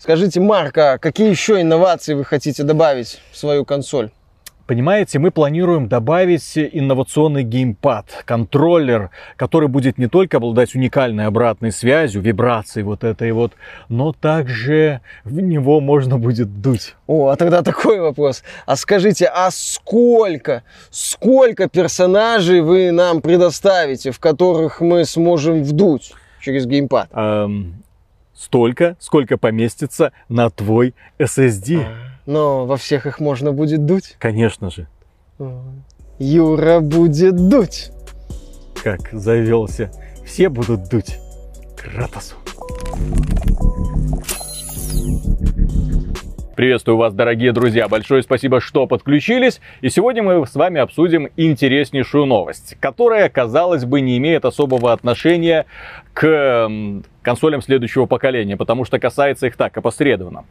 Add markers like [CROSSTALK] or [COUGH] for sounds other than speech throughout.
Скажите, Марк, а какие еще инновации вы хотите добавить в свою консоль? Понимаете, мы планируем добавить инновационный геймпад, контроллер, который будет не только обладать уникальной обратной связью, вибрацией вот этой вот, но также в него можно будет дуть. О, а тогда такой вопрос. А скажите, а сколько, сколько персонажей вы нам предоставите, в которых мы сможем вдуть через геймпад? Эм, столько, сколько поместится на твой SSD. Но во всех их можно будет дуть. Конечно же. Юра будет дуть. Как завелся. Все будут дуть. Кратосу. Приветствую вас, дорогие друзья. Большое спасибо, что подключились. И сегодня мы с вами обсудим интереснейшую новость, которая, казалось бы, не имеет особого отношения к консолям следующего поколения, потому что касается их так опосредованно.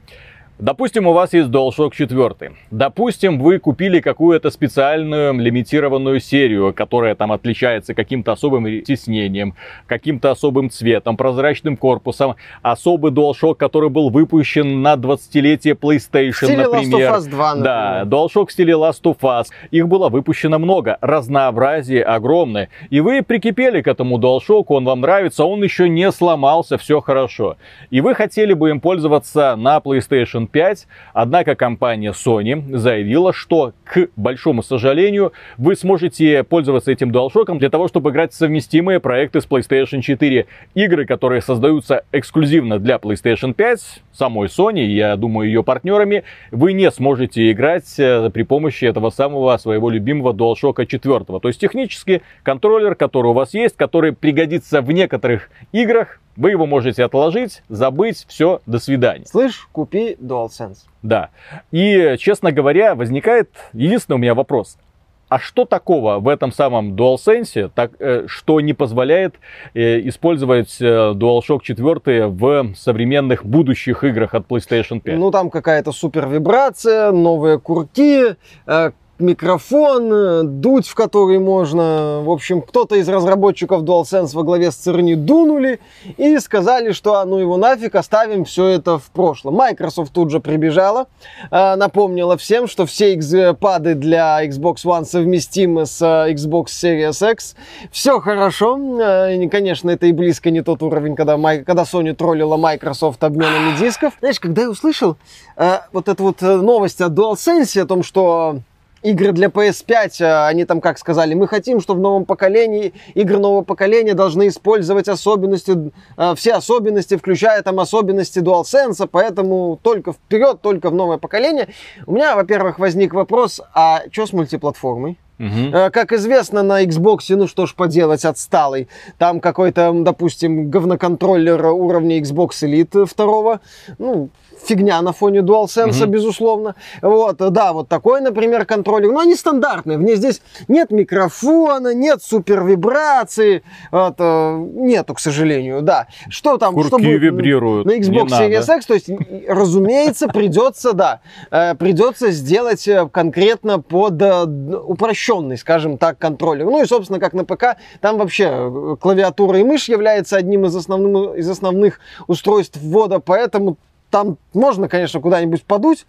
Допустим, у вас есть DualShock 4. Допустим, вы купили какую-то специальную лимитированную серию, которая там отличается каким-то особым тиснением, каким-то особым цветом, прозрачным корпусом. Особый DualShock, который был выпущен на 20-летие PlayStation, в стиле например. Last of Us 2, например. Да, DualShock в стиле Last of Us. Их было выпущено много, разнообразие огромное. И вы прикипели к этому DualShock, он вам нравится, он еще не сломался, все хорошо. И вы хотели бы им пользоваться на PlayStation 5. Однако компания Sony заявила, что, к большому сожалению, вы сможете пользоваться этим DualShock для того, чтобы играть в совместимые проекты с PlayStation 4. Игры, которые создаются эксклюзивно для PlayStation 5, самой Sony, я думаю, ее партнерами, вы не сможете играть э, при помощи этого самого своего любимого DualShock 4. То есть технически контроллер, который у вас есть, который пригодится в некоторых играх, вы его можете отложить, забыть, все, до свидания. Слышь, купи DualSense. Да. И, честно говоря, возникает единственный у меня вопрос. А что такого в этом самом DualSense, так, э, что не позволяет э, использовать э, DualShock 4 в современных будущих играх от PlayStation 5? Ну, там какая-то супер вибрация, новые курки, э, микрофон, э, дуть в который можно. В общем, кто-то из разработчиков DualSense во главе с Церни дунули и сказали, что а ну его нафиг, оставим все это в прошлом. Microsoft тут же прибежала, э, напомнила всем, что все X-пады для Xbox One совместимы с э, Xbox Series X. Все хорошо. Конечно, это и близко не тот уровень, когда, когда Sony троллила Microsoft обменами дисков. Знаешь, когда я услышал вот эту вот новость о DualSense, о том, что игры для PS5, э, они там как сказали, мы хотим, что в новом поколении, игры нового поколения должны использовать особенности, э, все особенности, включая там особенности DualSense, поэтому только вперед, только в новое поколение. У меня, во-первых, возник вопрос, а что с мультиплатформой? Угу. Как известно, на Xbox, ну что ж поделать, отсталый. Там какой-то, допустим, говноконтроллер уровня Xbox Elite второго. Ну, фигня на фоне DualSense, mm-hmm. безусловно. Вот, да, вот такой, например, контроллер. Но они стандартные. В ней здесь нет микрофона, нет супер вибрации. Вот, э, нету, к сожалению, да. Что там? Курки чтобы вибрируют. На Xbox Series X, то есть, разумеется, придется, да, э, придется сделать э, конкретно под упрощенный, скажем так, контроллер. Ну и, собственно, как на ПК, там вообще клавиатура и мышь является одним из основных, из основных устройств ввода, поэтому там можно, конечно, куда-нибудь подуть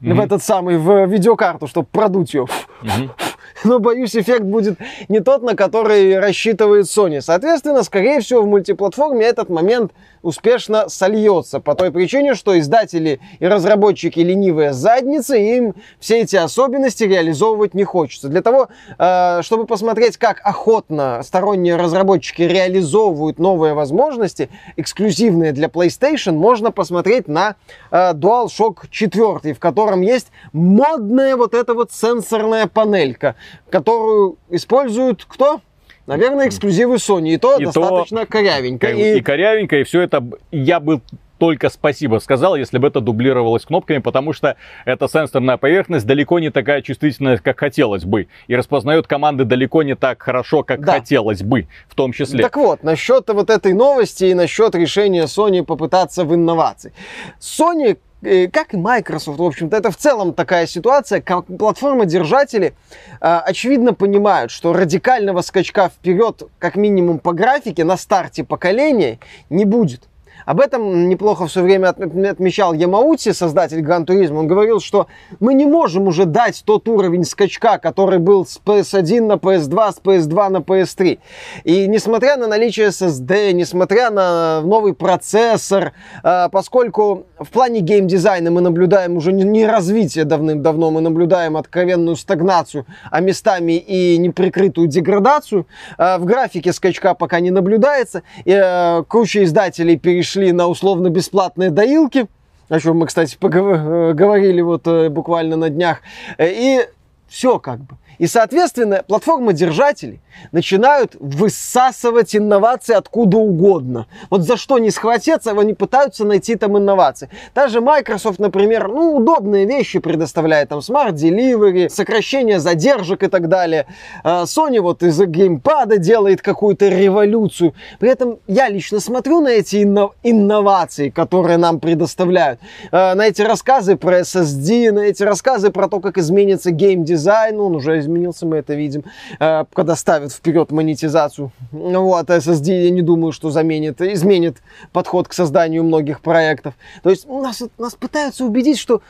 в этот самый, в видеокарту, чтобы продуть ее. Mm-hmm. [LAUGHS] Но, боюсь, эффект будет не тот, на который рассчитывает Sony. Соответственно, скорее всего, в мультиплатформе этот момент успешно сольется. По той причине, что издатели и разработчики ленивые задницы, им все эти особенности реализовывать не хочется. Для того, э, чтобы посмотреть, как охотно сторонние разработчики реализовывают новые возможности, эксклюзивные для PlayStation, можно посмотреть на э, DualShock 4, в котором есть модная вот эта вот сенсорная панелька, которую используют кто? Наверное, эксклюзивы Sony. И то и достаточно то, корявенько. И... и корявенько, и все это я бы только спасибо сказал, если бы это дублировалось кнопками, потому что эта сенсорная поверхность далеко не такая чувствительная, как хотелось бы. И распознает команды далеко не так хорошо, как да. хотелось бы, в том числе. Так вот, насчет вот этой новости и насчет решения Sony попытаться в инновации. Sony как и Microsoft, в общем-то, это в целом такая ситуация, платформодержатели а, очевидно понимают, что радикального скачка вперед, как минимум по графике, на старте поколения не будет. Об этом неплохо все время отмечал Ямаути, создатель Гран Туризма. Он говорил, что мы не можем уже дать тот уровень скачка, который был с PS1 на PS2, с PS2 на PS3. И несмотря на наличие SSD, несмотря на новый процессор, э, поскольку в плане геймдизайна мы наблюдаем уже не развитие давным-давно, мы наблюдаем откровенную стагнацию, а местами и неприкрытую деградацию, э, в графике скачка пока не наблюдается. Э, куча издателей перешли на условно-бесплатные доилки, о чем мы, кстати, поговорили вот буквально на днях. И все как бы. И, соответственно, платформа-держатели начинают высасывать инновации откуда угодно. Вот за что не схватиться, они пытаются найти там инновации. Даже Microsoft, например, ну, удобные вещи предоставляет, там, Smart Delivery, сокращение задержек и так далее. А Sony вот из геймпада делает какую-то революцию. При этом я лично смотрю на эти инно- инновации, которые нам предоставляют, а, на эти рассказы про SSD, на эти рассказы про то, как изменится геймдизайн, он уже изменился, мы это видим, когда ставят вперед монетизацию. Вот, SSD я не думаю, что заменит, изменит подход к созданию многих проектов. То есть нас, нас пытаются убедить, что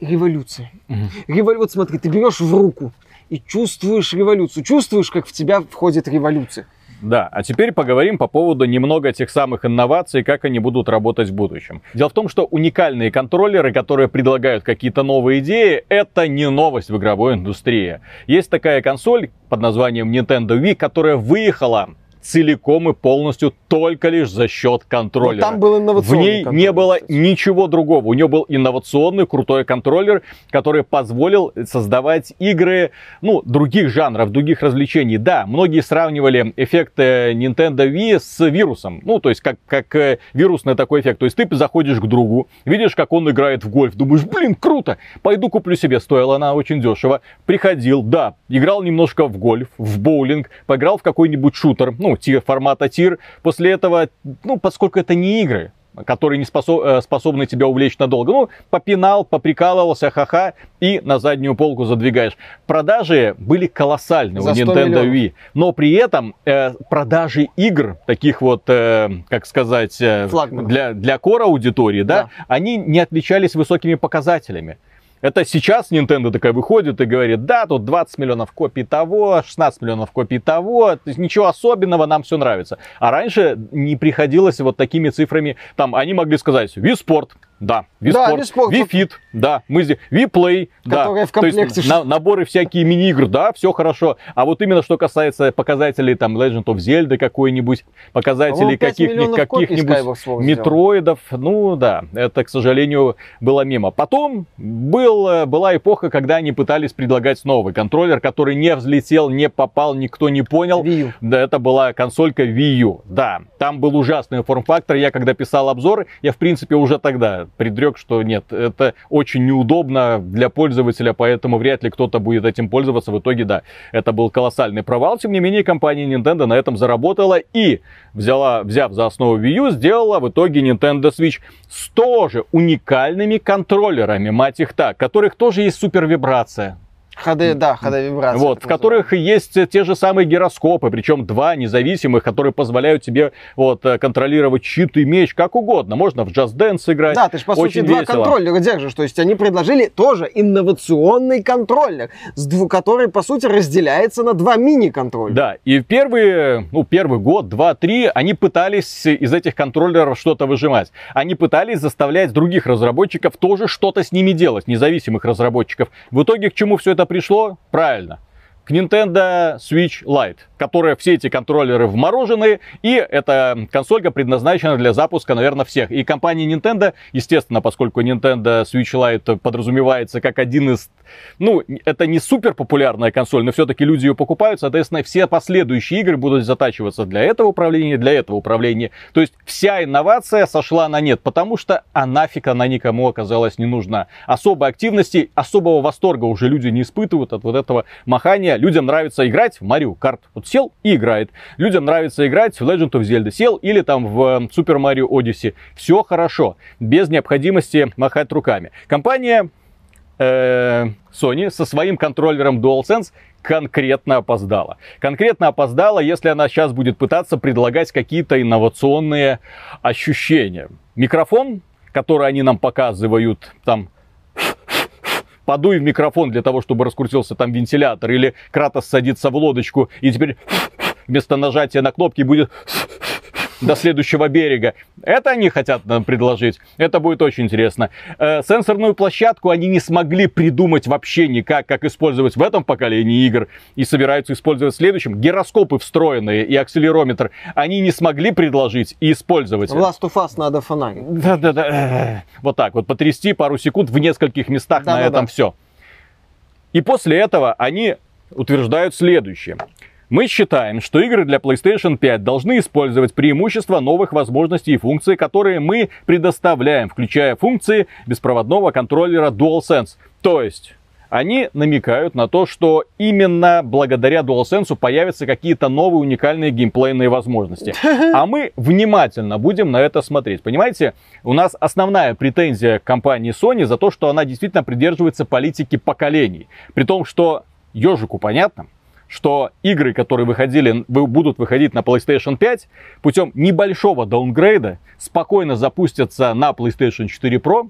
революция. Угу. Револю... Вот смотри, ты берешь в руку и чувствуешь революцию, чувствуешь, как в тебя входит революция. Да, а теперь поговорим по поводу немного тех самых инноваций, как они будут работать в будущем. Дело в том, что уникальные контроллеры, которые предлагают какие-то новые идеи, это не новость в игровой индустрии. Есть такая консоль под названием Nintendo Wii, которая выехала целиком и полностью только лишь за счет контроллера. Но там был инновационный В ней не было кстати. ничего другого. У нее был инновационный крутой контроллер, который позволил создавать игры, ну, других жанров, других развлечений. Да, многие сравнивали эффект Nintendo Wii с вирусом. Ну, то есть как, как э, вирусный такой эффект. То есть ты заходишь к другу, видишь, как он играет в гольф, думаешь, блин, круто, пойду куплю себе. Стоила она очень дешево. Приходил, да, играл немножко в гольф, в боулинг, поиграл в какой-нибудь шутер, ну, тир, формата тир. После этого, ну, поскольку это не игры, которые не способ, э, способны тебя увлечь надолго. Ну, попинал, поприкалывался, ха-ха, и на заднюю полку задвигаешь. Продажи были колоссальны За у Nintendo миллионов. Wii, но при этом э, продажи игр, таких вот, э, как сказать, э, для, для кора аудитории, да, да, они не отличались высокими показателями. Это сейчас Nintendo такая выходит и говорит, да, тут 20 миллионов копий того, 16 миллионов копий того, то есть ничего особенного, нам все нравится. А раньше не приходилось вот такими цифрами, там, они могли сказать, Wii Sport, да, Wii да, Wii Fit, да, мы здесь, Play, да. в комплекте. То есть, на, наборы всякие мини-игр, да, все хорошо. А вот именно что касается показателей там Legend of Zelda какой-нибудь, показателей каких-нибудь каких метроидов, ну да, это, к сожалению, было мимо. Потом был, была эпоха, когда они пытались предлагать новый контроллер, который не взлетел, не попал, никто не понял. Wii. Да, это была консолька Wii U. Да, там был ужасный форм-фактор. Я когда писал обзор, я в принципе уже тогда предрек, что нет, это очень неудобно для пользователя, поэтому вряд ли кто-то будет этим пользоваться. В итоге, да, это был колоссальный провал. Тем не менее, компания Nintendo на этом заработала и, взяла, взяв за основу Wii U, сделала в итоге Nintendo Switch с тоже уникальными контроллерами, мать их так, которых тоже есть супер HD, да, HD вибрации. Вот, в которых есть те же самые гироскопы, причем два независимых, которые позволяют тебе вот контролировать щит и меч как угодно. Можно в Just Dance играть. Да, ты же по Очень сути два весело. контроллера держишь. То есть они предложили тоже инновационный контроллер, который по сути разделяется на два мини-контроллера. Да, и первые, ну, первый год, два, три, они пытались из этих контроллеров что-то выжимать. Они пытались заставлять других разработчиков тоже что-то с ними делать, независимых разработчиков. В итоге к чему все это пришло? Правильно. Nintendo Switch Lite, которая все эти контроллеры вморожены, и эта консолька предназначена для запуска, наверное, всех. И компания Nintendo, естественно, поскольку Nintendo Switch Lite подразумевается как один из ну, это не супер популярная консоль, но все-таки люди ее покупают, соответственно, все последующие игры будут затачиваться для этого управления, для этого управления. То есть вся инновация сошла на нет, потому что а нафиг она никому оказалась не нужна. Особой активности, особого восторга уже люди не испытывают от вот этого махания. Людям нравится играть в Mario Kart. Вот сел и играет. Людям нравится играть в Legend of Zelda. Сел или там в э, Super Mario Odyssey. Все хорошо, без необходимости махать руками. Компания э, Sony со своим контроллером DualSense конкретно опоздала. Конкретно опоздала, если она сейчас будет пытаться предлагать какие-то инновационные ощущения. Микрофон, который они нам показывают, там подуй в микрофон для того, чтобы раскрутился там вентилятор, или Кратос садится в лодочку, и теперь вместо нажатия на кнопки будет до следующего берега. Это они хотят нам предложить. Это будет очень интересно. Э, сенсорную площадку они не смогли придумать вообще никак, как использовать в этом поколении игр. И собираются использовать в следующем. Гироскопы встроенные и акселерометр они не смогли предложить и использовать. Last of Us надо фонарик. Да-да-да. Вот так вот потрясти пару секунд в нескольких местах Да, на да, этом да. все. И после этого они утверждают следующее. Мы считаем, что игры для PlayStation 5 должны использовать преимущества новых возможностей и функций, которые мы предоставляем, включая функции беспроводного контроллера DualSense. То есть, они намекают на то, что именно благодаря DualSense появятся какие-то новые уникальные геймплейные возможности. [LAUGHS] А мы внимательно будем на это смотреть. Понимаете, у нас основная претензия к компании Sony за то, что она действительно придерживается политики поколений. При том, что ежику понятно, что игры, которые выходили, вы- будут выходить на PlayStation 5, путем небольшого даунгрейда спокойно запустятся на PlayStation 4 Pro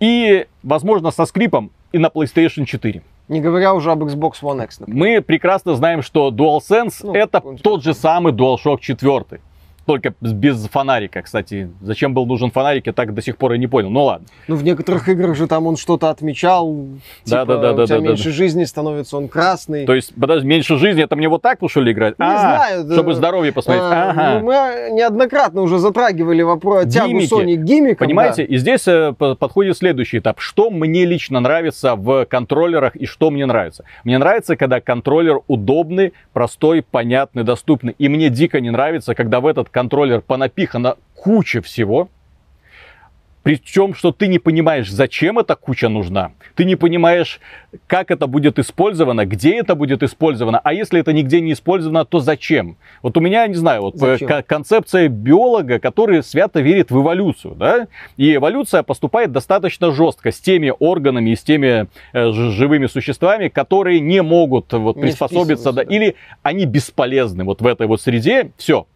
и, возможно, со скрипом и на PlayStation 4. Не говоря уже об Xbox One X. например. Мы прекрасно знаем, что DualSense Ну, это тот же самый DualShock 4. Только без фонарика, кстати. Зачем был нужен фонарик, я так до сих пор и не понял. Ну ладно. Ну, в некоторых играх же там он что-то отмечал. Да, типа, да, да, да, у тебя да, да, меньше жизни становится, он красный. То есть, подожди, меньше жизни, это мне вот так что ли играть? Не А, знаю, да. Чтобы здоровье посмотреть. А, Ага. ну, мы неоднократно уже затрагивали вопрос тягу. Sony к гиммикам. Понимаете, да. и здесь э, по- подходит следующий этап. Что мне лично нравится в контроллерах и что мне нравится? Мне нравится, когда контроллер удобный, простой, понятный, доступный. И мне дико не нравится, когда в этот контроллер понапихана куча всего. Причем, что ты не понимаешь, зачем эта куча нужна. Ты не понимаешь, как это будет использовано, где это будет использовано. А если это нигде не использовано, то зачем? Вот у меня, не знаю, вот э, Зачем? концепция биолога, который свято верит в эволюцию, да? И эволюция поступает достаточно жестко с теми органами и с теми э, живыми существами, которые не могут вот, Не приспособиться, да. или они бесполезны вот в этой вот среде. Все.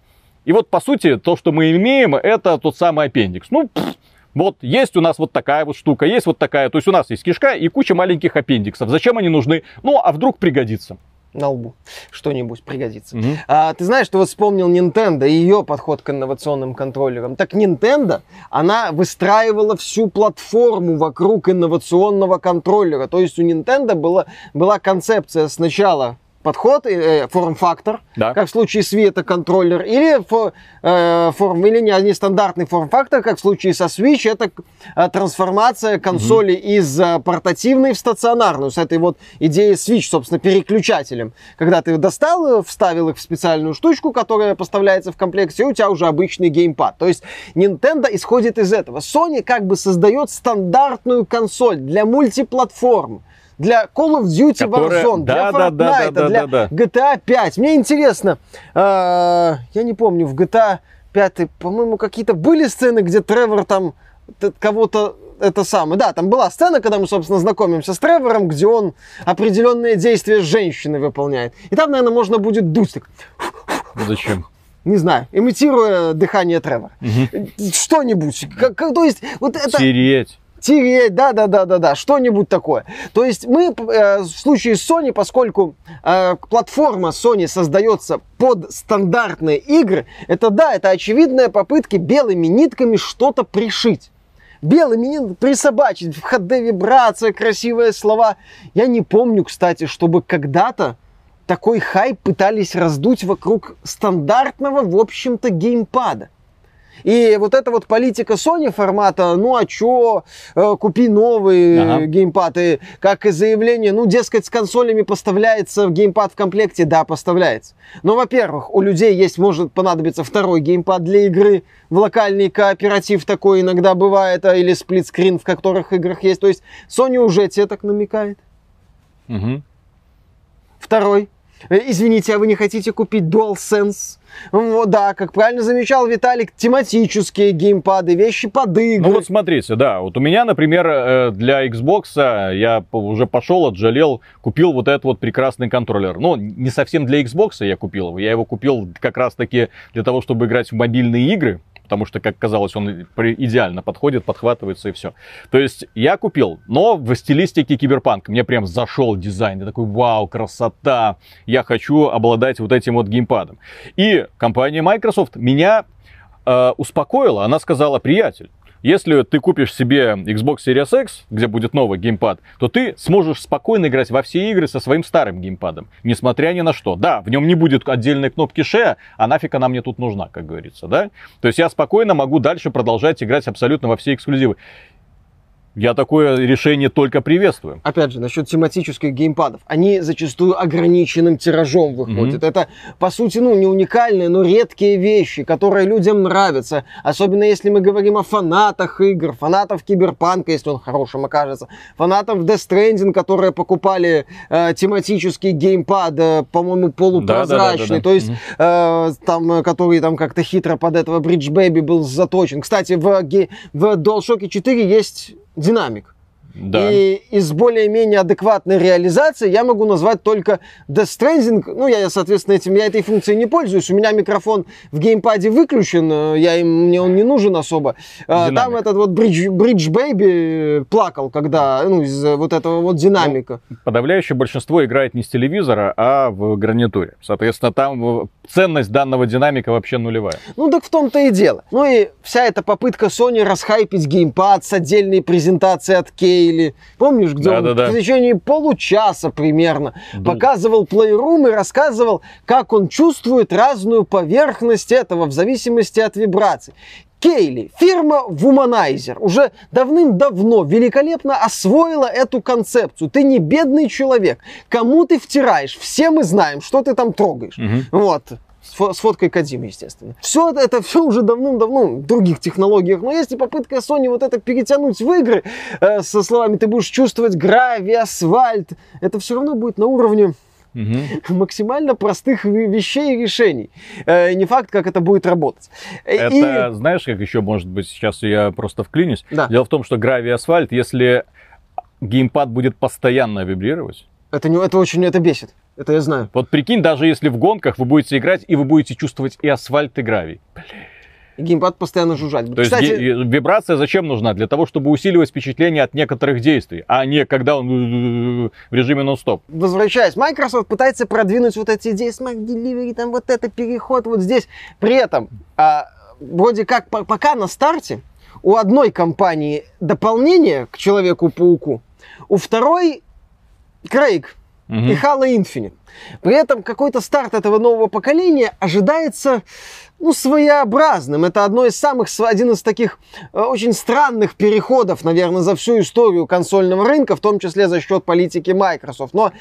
И вот, по сути, то, что мы имеем, это тот самый аппендикс. Ну, пф, вот есть у нас вот такая вот штука, есть вот такая. То есть у нас есть кишка и куча маленьких аппендиксов. Зачем они нужны? Ну, а вдруг пригодится? На лбу что-нибудь пригодится. Мгм. А, ты знаешь, что вот вспомнил Nintendo и ее подход к инновационным контроллерам. Так Nintendo, она выстраивала всю платформу вокруг инновационного контроллера. То есть у Nintendo была, была концепция сначала подход, э, форм-фактор, Да. как в случае с Wii это контроллер, или, фо- э, форм, или не, не стандартный форм-фактор, как в случае со Switch, это э, трансформация консоли из э, портативной в стационарную, с этой вот идеей Switch, собственно, переключателем. Когда ты достал, э, вставил их в специальную штучку, которая поставляется в комплекте, и у тебя уже обычный геймпад. То есть Nintendo исходит из этого. Sony как бы создает стандартную консоль для мультиплатформ. Для Call of Duty Которая- Warzone, для да, да, да, Fortnite, да, для да, да. GTA 5. Мне интересно, э, я не помню, в GTA 5, по-моему, какие-то были сцены, где Тревор там кого-то это самое. Да, там была сцена, когда мы, собственно, знакомимся с Тревором, где он определенные действия с женщиной выполняет. И там, наверное, можно будет дуть так, Зачем? не знаю, имитируя дыхание Тревора. Что-нибудь. Как, как- то есть, вот это... Тереть. Тереть, да, да, да, да, да, что-нибудь такое. То есть мы э, в случае с Sony, поскольку э, платформа Sony создается под стандартные игры, это да, это очевидная попытка белыми нитками что-то пришить. Белыми нитками присобачить, в HD вибрация, красивые слова. Я не помню, кстати, чтобы когда-то такой хайп пытались раздуть вокруг стандартного, в общем-то, геймпада. И вот эта вот политика Sony формата, ну а чё, э, купи новый Ага. геймпад, и как и заявление, ну, дескать, с консолями поставляется геймпад в комплекте, да, поставляется. Но, во-первых, у людей есть, может понадобиться второй геймпад для игры, в локальный кооператив такой иногда бывает, а, или сплитскрин, в которых играх есть. То есть Sony уже тебе так намекает. Мгм. Второй. Извините, а вы не хотите купить DualSense? Вот, да, как правильно замечал Виталик, тематические геймпады, вещи под игры. Ну вот смотрите, да, вот у меня, например, э, для Xbox а, я уже пошел, отжалел, купил вот этот вот прекрасный контроллер. Ну, не совсем для Xbox я купил его, я его купил как раз-таки для того, чтобы играть в мобильные игры, потому что, как казалось, он идеально подходит, подхватывается и все. То есть я купил, но в стилистике киберпанк. Мне прям зашел дизайн. Я такой, вау, красота. Я хочу обладать вот этим вот геймпадом. И компания Microsoft меня э, успокоила. Она сказала, приятель, если ты купишь себе Xbox Series X, где будет новый геймпад, то ты сможешь спокойно играть во все игры со своим старым геймпадом, несмотря ни на что. Да, в нем не будет отдельной кнопки Share, а нафиг она мне тут нужна, как говорится, да? То есть я спокойно могу дальше продолжать играть абсолютно во все эксклюзивы. Я такое решение только приветствую. Опять же, насчет тематических геймпадов. Они зачастую ограниченным тиражом выходят. Это, по сути, ну, не уникальные, но редкие вещи, которые людям нравятся. Особенно если мы говорим о фанатах игр, фанатов Киберпанка, если он хорошим окажется, фанатов Death Stranding, которые покупали э, тематический геймпад, э, по-моему, полупрозрачный. То есть, Мгм. э, там, э, который там как-то хитро под этого Bridge Baby был заточен. Кстати, в, в DualShock 4 есть динамик. Да. И из более-менее адекватной реализации я могу назвать только Death Stranding. Ну, я, соответственно, этим, я этой функцией не пользуюсь. У меня микрофон в геймпаде выключен, э, я им, мне он не нужен особо. Э, Динамик. Там этот вот Bridge, Bridge Baby плакал, когда, ну, из вот этого вот динамика. Подавляющее большинство играет не с телевизора, а в гарнитуре. Соответственно, там э, ценность данного динамика вообще нулевая. Ну, так в том-то и дело. Ну и вся эта попытка Sony расхайпить геймпад с отдельной презентацией от Кейли. Помнишь, где он Да-да-да. в течение получаса примерно Дум. показывал Playroom и рассказывал, как он чувствует разную поверхность этого в зависимости от вибраций. Кейли, фирма Womanizer, уже давным-давно великолепно освоила эту концепцию. Ты не бедный человек. Кому ты втираешь? Все мы знаем, что ты там трогаешь. Мгм. Вот. С, фо- с фоткой Кадимы, естественно. Все это, это все уже давным-давно в других технологиях. Но есть и попытка Sony вот это перетянуть в игры э, со словами «ты будешь чувствовать гравий, асфальт». Это все равно будет на уровне Мгм. [LAUGHS] максимально простых ве- вещей и решений. Э, не факт, как это будет работать. Э, Это, знаешь, как еще может быть, сейчас я просто вклинюсь. Да. Дело в том, что гравий асфальт, если геймпад будет постоянно вибрировать, Это, не, это очень это бесит. Это я знаю. вот прикинь, даже если в гонках вы будете играть, и вы будете чувствовать и асфальт, и гравий. И геймпад постоянно жужжать. То есть Кстати, ге- вибрация зачем нужна? Для того, чтобы усиливать впечатление от некоторых действий, а не когда он в режиме нон-стоп. возвращаясь, Microsoft пытается продвинуть вот эти идеи Smart Delivery, там вот это переход вот здесь. При этом, а, вроде как, по- пока на старте, у одной компании дополнение к Человеку-пауку, у второй Крейг И Halo Infinite. При этом какой-то старт этого нового поколения ожидается ну, своеобразным. Это одно из самых, один из таких э, очень странных переходов, наверное, за всю историю консольного рынка, в том числе за счет политики Microsoft. Но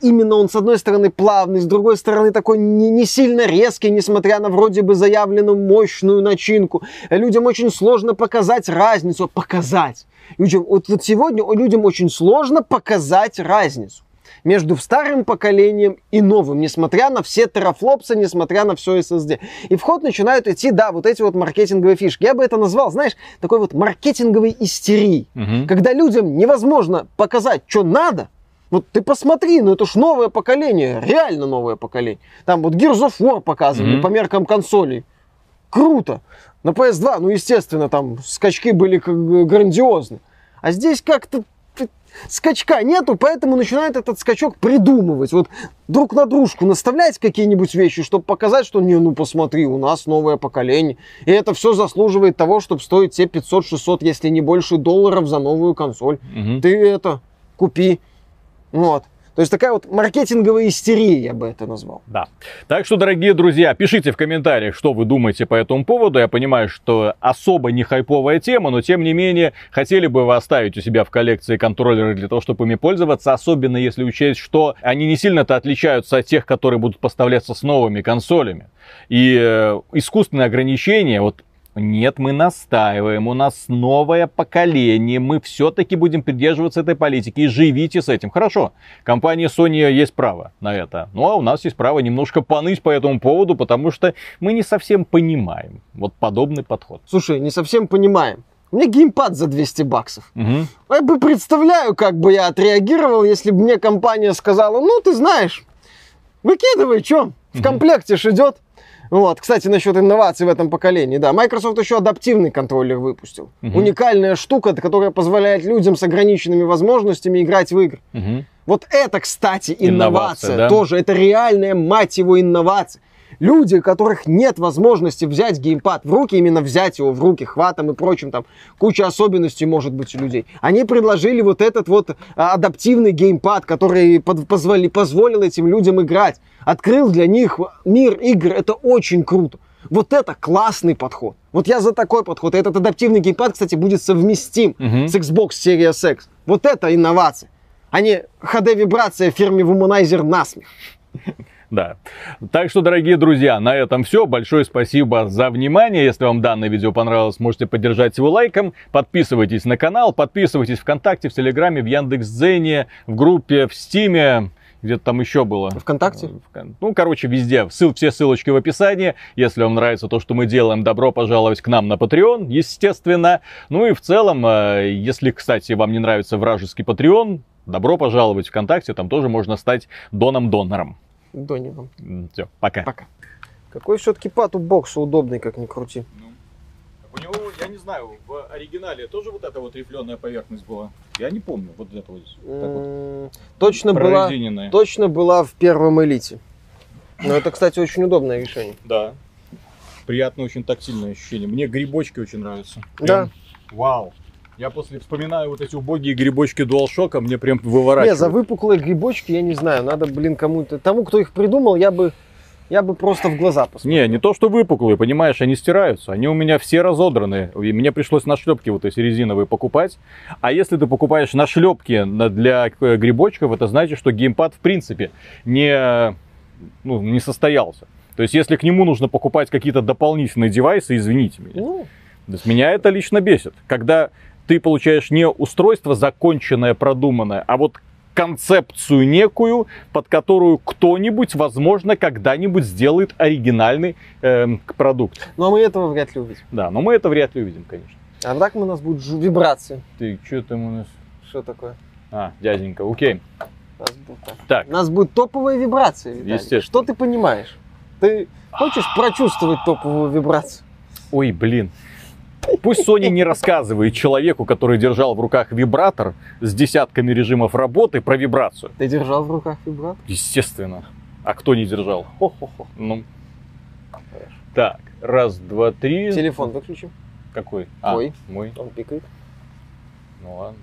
именно он, с одной стороны, плавный, с другой стороны, такой не, не сильно резкий, несмотря на вроде бы заявленную мощную начинку. Людям очень сложно показать разницу. Показать. Людям, вот, вот сегодня людям очень сложно показать разницу между старым поколением и новым, несмотря на все терафлопсы, несмотря на все SSD. И в ход начинают идти, да, вот эти вот маркетинговые фишки. Я бы это назвал, знаешь, такой вот маркетинговой истерией. Мгм. Когда людям невозможно показать, что надо, вот ты посмотри, ну это ж новое поколение, реально новое поколение. Там вот Gears of War показывали Мгм. по меркам консолей. Круто. На PS2, ну естественно, там скачки были грандиозны. А здесь как-то скачка нету, поэтому начинают этот скачок придумывать. Вот друг на дружку наставлять какие-нибудь вещи, чтобы показать, что не, ну посмотри, у нас новое поколение. И это все заслуживает того, чтобы стоить те 500-600, если не больше долларов за новую консоль. Мгм. Ты это купи. Вот. То есть такая вот маркетинговая истерия, я бы это назвал. Да. Так что, дорогие друзья, пишите в комментариях, что вы думаете по этому поводу. Я понимаю, что особо не хайповая тема, но тем не менее, хотели бы вы оставить у себя в коллекции контроллеры для того, чтобы ими пользоваться, особенно если учесть, что они не сильно-то отличаются от тех, которые будут поставляться с новыми консолями. И э, искусственные ограничения, вот Нет, мы настаиваем, у нас новое поколение, мы все-таки будем придерживаться этой политики и живите с этим. Хорошо, компания Sony есть право на это, ну а у нас есть право немножко поныть по этому поводу, потому что мы не совсем понимаем вот подобный подход. Слушай, не совсем понимаем. У меня геймпад за 200 баксов. Угу. Я бы представляю, как бы я отреагировал, если бы мне компания сказала, ну, ты знаешь, выкидывай, что, в комплекте ж идет. Вот, кстати, насчет инноваций в этом поколении, да, Microsoft еще адаптивный контроллер выпустил. Мгм. Уникальная штука, которая позволяет людям с ограниченными возможностями играть в игры. Угу. Вот это, кстати, Инновация, инновация, да? тоже. Это реальная, мать его, инновация. Люди, у которых нет возможности взять геймпад в руки, именно взять его в руки, хватом и прочим, там куча особенностей может быть у людей. Они предложили вот этот вот а, адаптивный геймпад, который позволи- позволил этим людям играть. Открыл для них мир игр. Это очень круто. Вот это классный подход. Вот я за такой подход. И этот адаптивный геймпад, кстати, будет совместим Мгм. с Xbox Series X. Вот это инновация. А не HD-вибрация фирме Womanizer насмех. Да. Так что, дорогие друзья, на этом все. Большое спасибо за внимание. Если вам данное видео понравилось, можете поддержать его лайком. Подписывайтесь на канал, подписывайтесь ВКонтакте, в Телеграме, в Яндекс.Дзене, в группе, в Стиме. Где-то там еще было. ВКонтакте? Кон- Ну, короче, везде. Ссыл, все ссылочки в описании. Если вам нравится то, что мы делаем, добро пожаловать к нам на Patreon, естественно. Ну и в целом, э, если, кстати, вам не нравится вражеский Patreon, добро пожаловать в ВКонтакте. Там тоже можно стать доном-донором. Дони вам. Все, пока. Пока. Какой все-таки пад у бокса удобный, как ни крути. У него, я не знаю, в оригинале тоже вот эта вот рифленая поверхность была? Я не помню, вот это вот. Точно была, точно была в первом элите. Но это, кстати, очень удобное решение. Да. Приятное, очень тактильное ощущение. Мне грибочки очень нравятся. Да. Вау. Я после вспоминаю вот эти убогие грибочки DualShock, мне прям Не, выворачивает. за выпуклые грибочки я не знаю. Надо, блин, кому-то... Тому, кто их придумал, я бы, я бы просто в глаза посмотрел. Не, не то, что выпуклые, понимаешь, они стираются. Они у меня все разодранные. И мне пришлось на шлепки вот эти резиновые покупать. А если ты покупаешь на шлепки для э, грибочков, это значит, что геймпад в принципе не, ну, не состоялся. То есть, если к нему нужно покупать какие-то дополнительные девайсы, извините меня. Ну, меня это лично бесит. Когда ты получаешь не устройство законченное, продуманное, а вот концепцию некую, под которую кто-нибудь, возможно, когда-нибудь сделает оригинальный эм, продукт. а мы этого вряд ли увидим. Да, но мы это вряд ли увидим, конечно. А так у нас будут вибрации. Ты, что там у нас? Что такое? А, дяденька, окей. У нас, будет так. Так, У нас будет топовая вибрация, Виталий. Естественно. Что ты понимаешь? Ты хочешь прочувствовать топовую вибрацию? ой, блин. Пусть Sony не рассказывает человеку, который держал в руках вибратор с десятками режимов работы про вибрацию. Ты держал в руках вибратор? Естественно. А кто не держал? Хо-хо-хо. Ну. Так, раз, два, три. Телефон выключи. Какой? А, Твой. мой. Он пикает. Ну ладно.